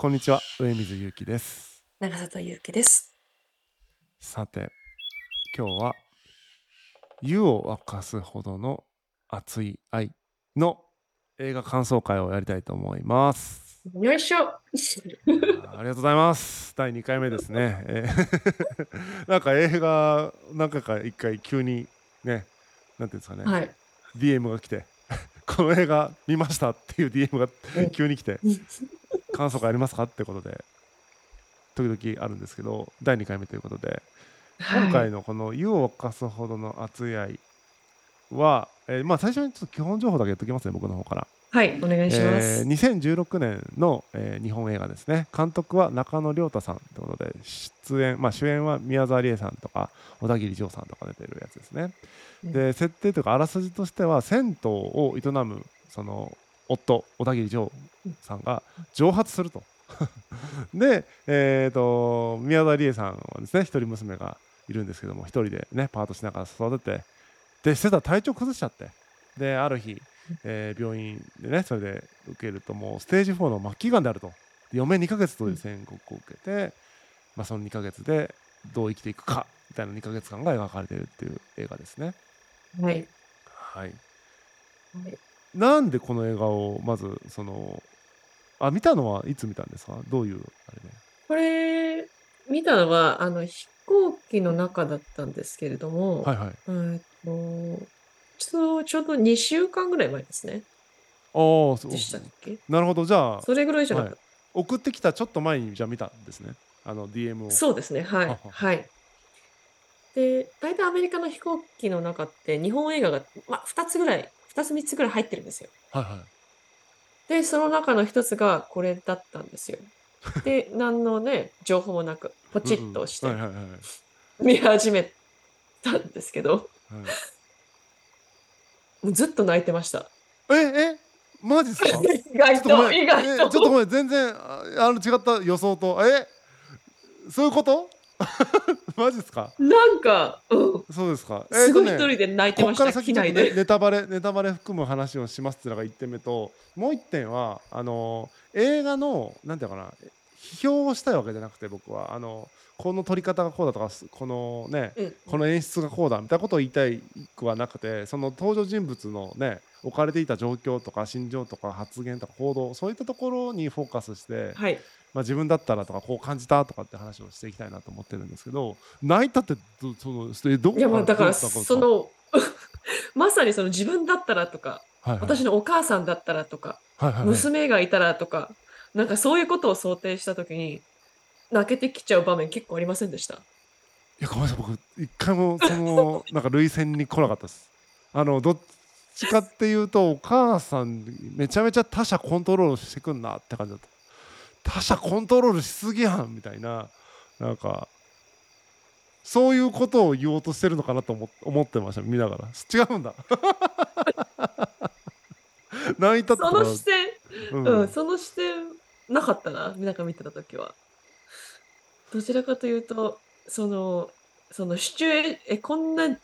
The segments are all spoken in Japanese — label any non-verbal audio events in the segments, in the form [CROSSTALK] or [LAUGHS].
こんにちは、上水ゆうきです。長里ゆうきです。さて、今日は、湯を沸かすほどの熱い愛の映画感想会をやりたいと思います。よいしょ。ありがとうございます。第2回目ですね。え [LAUGHS] ーなんか映画、何回か1回急にね、なんていうんですかね、はい。DM が来て、[LAUGHS] この映画見ましたっていう DM がうん急に来て、感想会ありますか？ってことで、時々あるんですけど、第2回目ということで、今はい回のこの湯を沸かすほどの熱い愛は、えーまあ最初にちょっと基本情報だけ言っときますね、僕の方から。はい、お願いします。えー2016年の、えー日本映画ですね。監督は中野亮太さんということで、出演、まあ主演は宮沢りえさんとか、小田切丈さんとか出てるやつですね。うんで、設定というか、あらすじとしては、銭湯を営む、その、夫、小田切丈さんが蒸発すると。[LAUGHS] で、えー、と宮沢りえさんはですね一人娘がいるんですけども一人でねパートしながら育ててでしてたら体調崩しちゃってである日、えー病院でねそれで受けるともうステージ4の末期がんであるとで余命2ヶ月という宣告を受けて、まあ、その2ヶ月でどう生きていくかみたいな2ヶ月間が描かれているっていう映画ですね。はい。はい、はいなんでこの映画をまずそのあ見たのはいつ見たんですか？どういうあれで？これ、見たのは、あの、飛行機の中だったんですけれども、はいはい。えーっと、ちょうどちょうど2週間ぐらい前ですね。ああ、そうでしたっけ？なるほど。じゃあ、それぐらいじゃなかっ送ってきたちょっと前にじゃあ見たんですね。あの DM を。た。そうですね。は。はいはははい。で、大体アメリカの飛行機の中って日本映画が、まあ、2つぐらい、2つ3つぐらい入ってるんですよ。はいはい。で、その中の一つがこれだったんですよ。[LAUGHS] で、何のね、情報もなく、ポチッと押して。見始めたんですけど、はいもうずっと泣いてました。え、え、マジっすか？意外と。意外えちょっとと。ごめん。全然、ああの違った予想と。えそういうこと？[LAUGHS] マジっすか？なんか、うん、そうですか？すごいえーとね一人で泣いてこっからました、先ちょっと。ネタバレ [LAUGHS] ネタバレ含む話をしますっていうのが1点目ともう1点はあの映画のなんていうのかな批評をしたいわけじゃなくて僕はあのこの撮り方がこうだとかすこのねうんこの演出がこうだみたいなことを言いたいくはなくてその登場人物のね置かれていた状況とか心情とか発言とか行動そういったところにフォーカスして、はい。まあ、自分だったらとかこう感じたとかって話をしていきたいなと思ってるんですけど泣いたってどそのえどこいや、まあ、だから、その、まさにその自分だったらとか、はいはい私のお母さんだったらとか、はいはいはい娘がいたらとか、なんかそういうことを想定したときに、泣けてきちゃう場面結構ありませんでした。いやごめんなさい僕一回もそのなんか涙腺に来なかったですあのどっちかっていうとお母さんめちゃめちゃ他者コントロールしてくんなって感じだった他者コントロールしすぎやんみたいな。なんかそういうことを言おうとしてるのかなと思っ思ってました見ながら。違うんだ。[LAUGHS] 泣いたその視点、うん。うん、その視点なかったな、なんか見てたときは。どちらかというと、その、そのシチュエえ、こんな、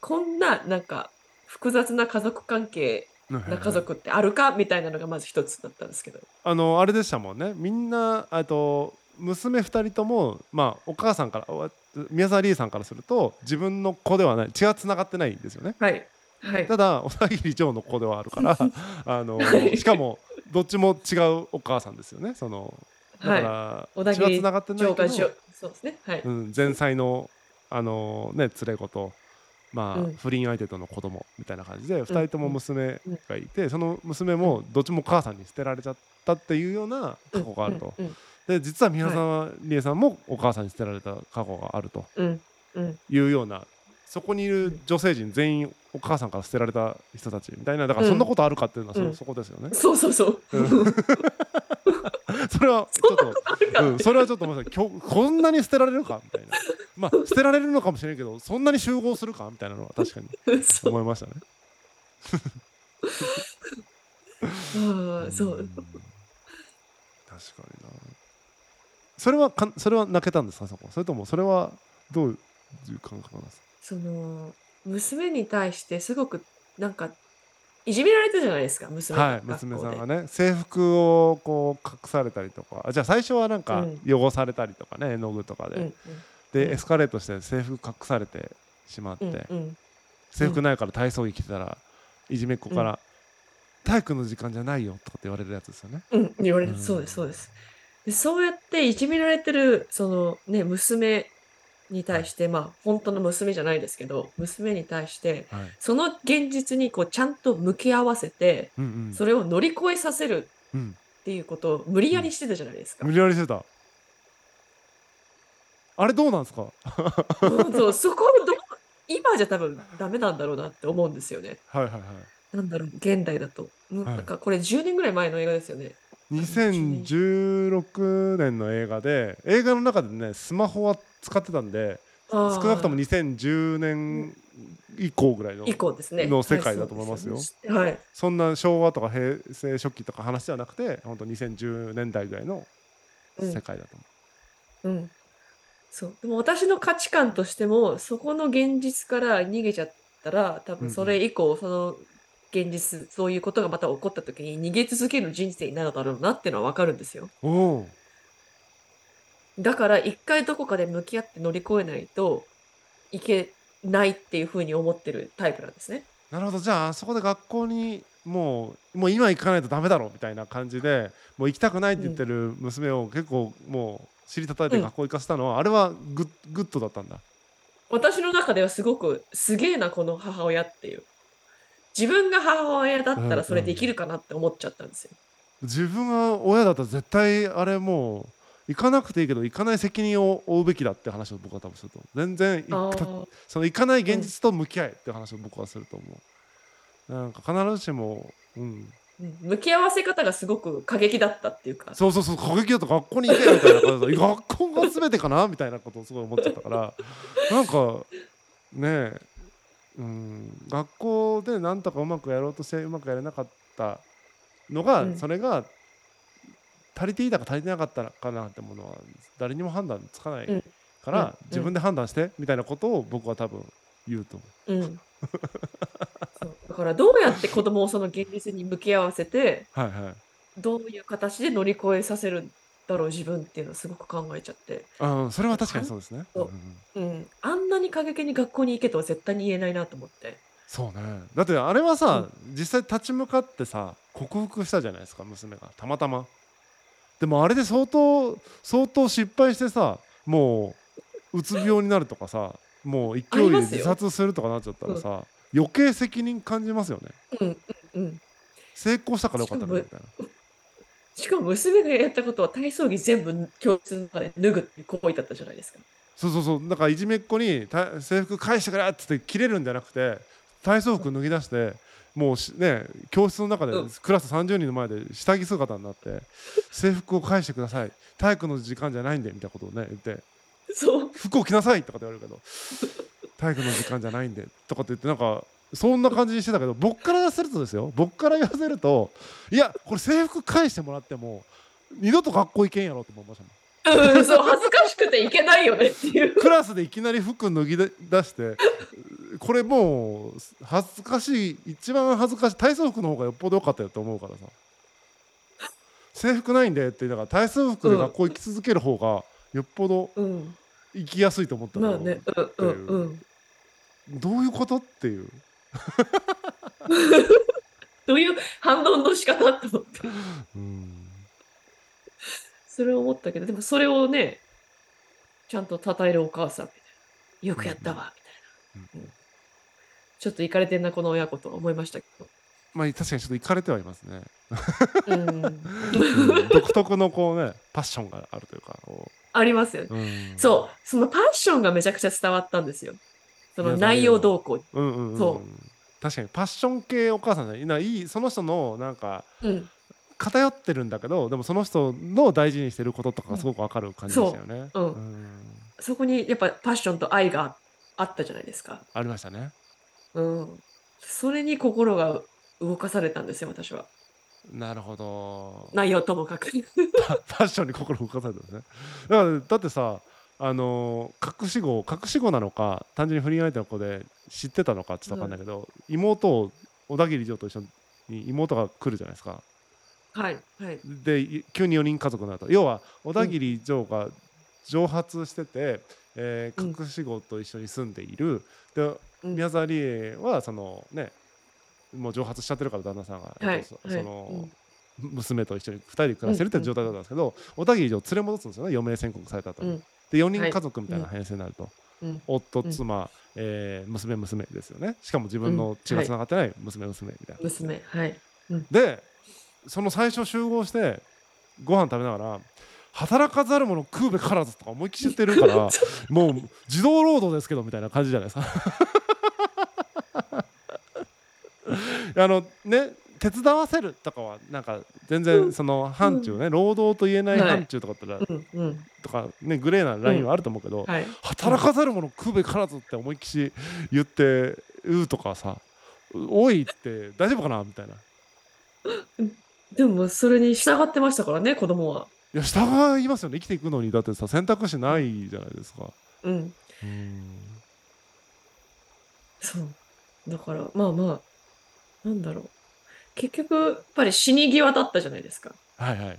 こんな、なんか、複雑な家族関係な家族ってあるかみたいなのがまず一つだったんですけど。あのあれでしたもんねみんなあと娘2人とも、まあ、お母さんからお宮沢りえさんからすると自分の子ではない血はつながってないんですよねはい。はい。ただ小田切丈の子ではあるから [LAUGHS] あのはいしかもどっちも違うお母さんですよねそのだかはい。ら、小田切血はつながってないけどそうですね。はい。うん、前妻のあの、ね、連れ子と、まあうん。不倫相手との子供みたいな感じで2人とも娘うんがいて、その娘もどっちも母さんに捨てられちゃったっていうような過去があると。で実は宮沢りえさんもお母さんに捨てられた過去があると。いうようなそこにいる女性陣全員お母さんから捨てられた人たちみたいなだからそんなことあるかっていうのはそ,、うん。そこですよね。そうそうそう。[LAUGHS] それはちょっとうん、それはちょっとこんなに捨てられるか？みたいな。まあ捨てられるのかもしれんけどそんなに集合するか？みたいなのは確かに。思いましたね。ああそう。ん。確かにな。それはかんそれは泣けたんですか？そこ。それともそれはどういう感覚なんですか？その娘に対してすごくなんかいじめられてるじゃないですか娘はい娘さんがね。制服をこう隠されたりとか。あじゃあ最初はなんか汚されたりとかね絵の具とかで、うんでエスカレートして制服隠されてしまって、うんうん。制服ないから体操着着てたらいじめっ子から、体育の時間じゃないよとかって言われるやつですよね。うん、言われる、うん。そうです、そうです。でそうやっていじめられてる、そのね、娘に対して、まあ、本当の娘じゃないですけど、娘に対して、はいその現実にこうちゃんと向き合わせて、うんうんそれを乗り越えさせるうん、っていうことを無理やりしてたじゃないですか。無理やりしてた。あれどうなんですか？うんそう [LAUGHS] そこをどう今じゃ多分ダメなんだろうなって思うんですよね。はいはいはい。なんだろう、現代だと。うんはいなんかこれ10年ぐらい前の映画ですよね。2016年の映画で映画の中でねスマホは使ってたんで少少なくとも2010年以降ぐらいの以降ですね。の世界だと思いますよはい。そすはい。そんな昭和とか平成初期とか話ではなくて本当2010年代ぐらいのうん世界だと思うん。そう。でも私の価値観としても、そこの現実から逃げちゃったら、多分それ以降、その現実、そういうことがまた起こった時に逃げ続ける人生になるだろうなってのはわかるんですよ。だから一回どこかで向き合って乗り越えないといけないっていうふうに思ってるタイプなんですね。なるほどじゃああそこで学校にもうもう今行かないとダメだろみたいな感じでもう行きたくないって言ってる娘を結構もう尻叩いて学校行かせたのは、あれはグッグッドだったんだ。私の中ではすごくすげえな、この母親っていう。自分が母親だったらそれできるかなって思っちゃったんですよ。自分が親だったら絶対あれもう行かなくていいけど行かない責任を負うべきだって話を僕は多分すると全然あ行その行かない現実と向き合えって話を僕はすると思う。なんか必ずしも、うん、うん。向き合わせ方がすごく過激だったっていうか。そうそうそう過激だと学校に行けみたいな感じで学校が全てかなみたいなことをすごい思っちゃったから。なんかねえ、うん、学校でなんとかうまくやろうとしてうまくやれなかったのが、うん。それが足りていたか足りてなかったかなってものは誰にも判断つかないうん。から、うん。自分で判断してみたいなことを僕は多分言うと思う。うだからどうやって子供をその現実に向き合わせて、う。はいはい。どういう形で乗り越えさせるんだろう自分っていうのをすごく考えちゃって。うん、それは確かにそうですね。そううんうんうん。あんなに過激に学校に行けとは絶対に言えないなと思って。そうねだってあれはさ、実際立ち向かってさ克服したじゃないですか娘がたまたまでもあれで相当相当失敗してさもううつ病になるとかさもう勢いで自殺するとかなっちゃったらさ、余計責任感じますよねうんうんうん。成功したからよかったねみたいなしかも娘がやったことは体操着全部教室の中で脱ぐっていう行為だったじゃないですか。そうそうそうだからいじめっ子にた制服返してくれっつって切れるんじゃなくて体操服脱ぎ出してもうしね教室の中でうんクラス30人の前で下着姿になって制服を返してください体育の時間じゃないんでみたいなことをね言ってそう。服を着なさいとかって言われるけど体育の時間じゃないんでとかって言ってなんかそんな感じにしてたけど僕から言わせるとですよ僕から言わせるといやこれ制服返してもらっても二度と学校行けんやろって思いましたもんうん、そう、恥ずかしくていけないよねっていう。クラスでいきなり服脱ぎ出してこれもう恥ずかしい一番恥ずかしい体操服の方がよっぽど良かったよと思うからさ制服ないんでって言いながら体操服で学校行き続ける方がよっぽどうん。行きやすいと思ったのまあね、うんうんうん。どういうことっていう [LAUGHS] どういう反応の仕方って思って。うんそれを思ったけど、でもそれをね、ちゃんと称えるお母さんみたいな。よくやったわ、みたいな。うんちょっといかれてんな、この親子とは思いましたけまあ確かにちょっと行かれてはいますね、ど。うん。うん独特のこうねパッションがあるというかこありますよね。う、うん、そう、そのパッションがめちゃくちゃ伝わったんですよ。その内容動向。うんうんうん、そ確かにパッション系お母さんじゃないいいその人のなんかうん。偏ってるんだけどでもその人の大事にしてることとかがすごくわかる感じでしたよね、そううんそこにやっぱパッションと愛があったじゃないですか。ありましたねうん。それに心が動かされたんですよ、私は。なるほど内容ともかく。パ [LAUGHS] パッションに心動かされたんですねだからだってさあのー隠し子隠し子なのか単純に不倫相手の子で知ってたのかちょっと分かんないけど、妹を小田切城と一緒にに妹が来るじゃないですか。はいはい。でい急に4人家族になると。要は小田切城が蒸発してて、えーうん。隠し子と一緒に住んでいる。でうん。宮沢りえはそのねもう蒸発しちゃってるから旦那さんが、はいえっとその、娘と一緒に2人で暮らしてるって状態だったんですけど、小田切城を連れ戻すんですよね。余命宣告された後に。うんで4人家族みたいな編成になると、うん。夫うん。妻、えー娘娘ですよね。しかも自分の血がつながってない娘娘みたいな。娘はい。でその最初集合してご飯食べながら働かざる者食うべからずとか思いっきり言ってるから [LAUGHS] もう児童労働ですけどみたいな感じじゃないですか。[LAUGHS] [LAUGHS] あのね手伝わせるとかはなんか全然その範疇ね、労働と言えないはい。範疇とかだったら、うんうん。とかねグレーなラインはあると思うけど、はい働かざる者食うべからずって思いっきり言ってうとかさおいって大丈夫かなみたいな。でもそれに従ってましたからね子供は。いや従いますよね。生きていくのに。だってさ選択肢ないじゃないですか。うん。そう。だからまあまあなんだろう結局やっぱり死に際だったじゃないですか。はいはい。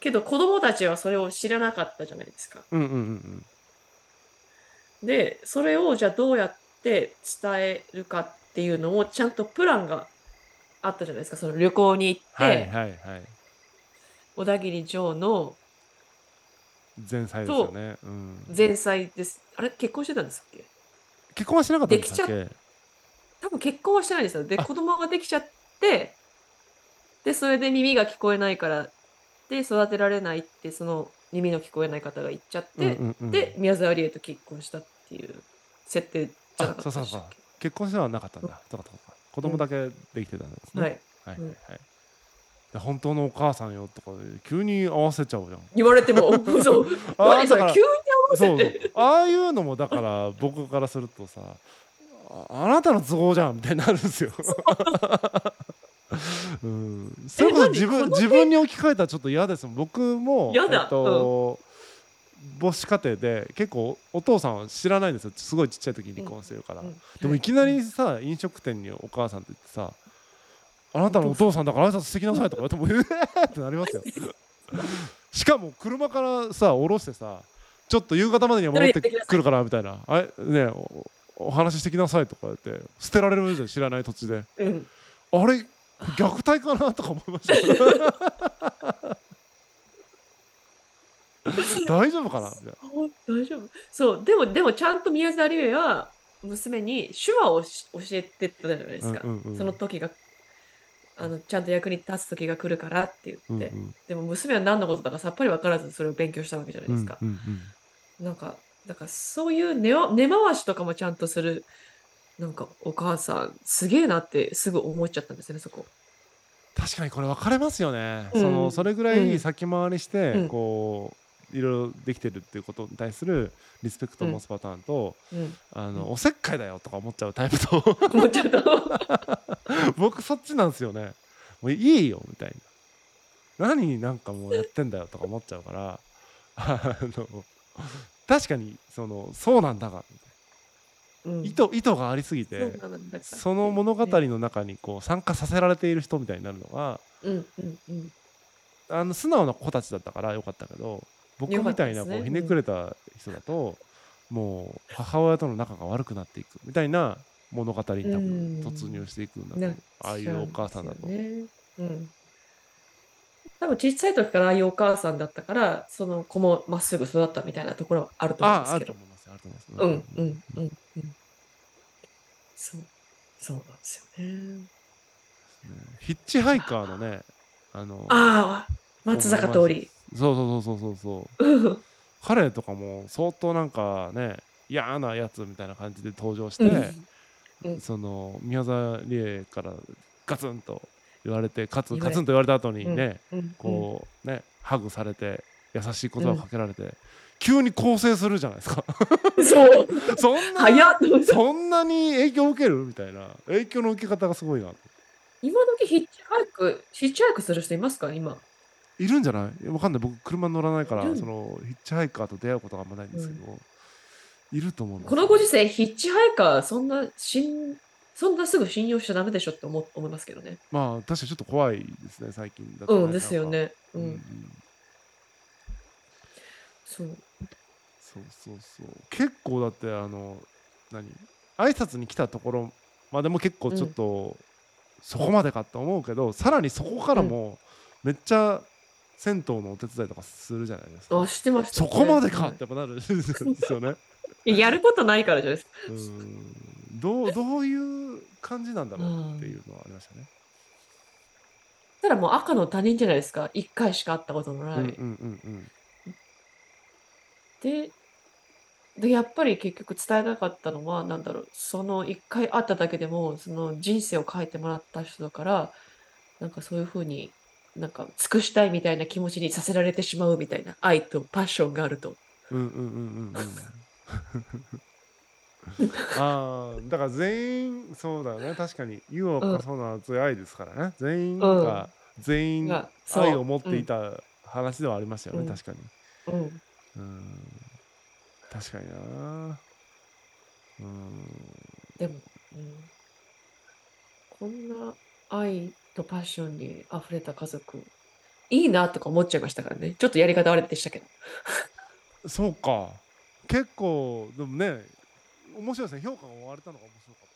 けど子供たちはそれを知らなかったじゃないですか。うんうんうんでそれをじゃあどうやって伝えるかっていうのをちゃんとプランがあったじゃないですか。その旅行に行って、はいはいはい。小田切城の前菜ですよね。うん、前妻です。あれ？結婚してたんですっけ？結婚はしなかったんでしたっでけ多分結婚はしてないですよ。であ。子供ができちゃってでそれで耳が聞こえないからで育てられないってその耳の聞こえない方が言っちゃって、うんうんうん。で宮沢りえと結婚したっていう設定じゃなかったそうそうそう。結婚してはなかったんだ。そうか子供だけできてたんですね。けはい。はいうんはい。はい。で本当のお母さんよとか急に合わせちゃうじゃん。言われても [LAUGHS] そう。あ何そだかられ急に合わそうせてああいうのもだから僕からするとさああなたの都合じゃんみたいになるんですよ。う。ん、それこそ何自分自分に置き換えたらちょっと嫌ですもん。僕も嫌だ。えっと母子家庭で結構お父さんは知らないんですよ。すごいちっちゃい時に離婚してるから、うん。でもいきなりさ飲食店にお母さんって言ってさ「あなたのお父さんだから挨拶してきなさい」とか言われても「えー!」ってなりますよ。しかも車からさ降ろしてさちょっと夕方までには戻ってくるからみたいな「あれねおお話ししてきなさい」とか言って捨てられるじゃん知らない土地で。うん。あれ虐待かなとか思いました。[LAUGHS] 大丈夫かな？大丈夫。そうでもでもちゃんと宮沢りえは娘に手話をし教えてったじゃないですか、うんうんうん。その時があのちゃんと役に立つ時が来るからって言って、うんうん。でも娘は何のことだかさっぱり分からずそれを勉強したわけじゃないですか、うんうんうん。なんかだからそういう根回しとかもちゃんとするなんかお母さんすげえなってすぐ思っちゃったんですよねそこ。確かにこれ分かれますよね、うん。そのそれぐらい先回りして、うん。こういろいろできてるっていうことに対するリスペクトを持つパターンと、うん。あのうんおせっかいだよとか思っちゃうタイプと思っちゃった [LAUGHS] 僕そっちなんですよね。もういいよみたいな。何なんかもうやってんだよとか思っちゃうからあの確かにそのそうなんだがうん。意図意図がありすぎてその物語ねの中にこう参加させられている人みたいになるのがうんうんうん。あの素直な子たちだったからよかったけど僕みたいなこうひねくれた人だと、もう母親との仲が悪くなっていくみたいな物語に多分うん。突入していくんだとう。ああいうお母さんだと。うん。多分小さい時からああいうお母さんだったから、その子もまっすぐ育ったみたいなところはあると思うんですけど。あると思います。うんうんうんうん。そう、そうなんですよね。ヒッチハイカーのね、あの、ああ、松坂桃李。そうそうそうそうそうそう。彼とかも相当なんかね、嫌なやつみたいな感じで登場して、うんその宮沢りえからガツンと言われて、かつ言われガツンと言われた後にね、うんこうね、ハグされて、優しい言葉をかけられて、急に更生するじゃないですか。う [LAUGHS] んそう、[LAUGHS] そんな、そんなに影響を受けるみたいな、影響の受け方がすごいな。今時ヒッチハイク、ヒッチハイクする人いますか今？いるんじゃない？わかんない。僕、車乗らないから、そのヒッチハイカーと出会うことがあんまないんですけど、いると思うこのご時世、ヒッチハイカー、そんな新そんなすぐ信用しちゃダメでしょって思思いますけどね。まあ確かにちょっと怖いですね最近だとうん、ねですよね。ううんうんん。そう。そうそうそう結構だってあの何？挨拶に来たところまでも結構ちょっと、そこまでかと思うけどさらにそこからもめっちゃ銭湯のお手伝いとかするじゃないですかあ、知ってましたそね。こまでかはいってやっぱなるんですよねい [LAUGHS] ややることないからじゃないですか。[LAUGHS] うんどうどういう感じなんだろうっていうのはありましたね、ただもう赤の他人じゃないですか。一回しか会ったことのない。うんうんうんうんで、で、やっぱり結局伝えたかったのは、なんだろう、その一回会っただけでも、その人生を変えてもらった人だから、なんかそういうふうに、なんか尽くしたいみたいな気持ちにさせられてしまうみたいな愛とパッションがあると。うんうんうんうんうん [LAUGHS] ああだから全員そうだよね。確かに。湯をうんかそうな熱い愛ですからね。全員うん。が全員愛を持っていた話ではありましたよね、うん。確かに。うん。うん。確かにな。うん。でも、うん、こんな愛とパッションに溢れた家族、いいなとか思っちゃいましたからね。ちょっとやり方悪いでしたけど。そうか結構でもね面白いですね。評価が終われたのが面白かった。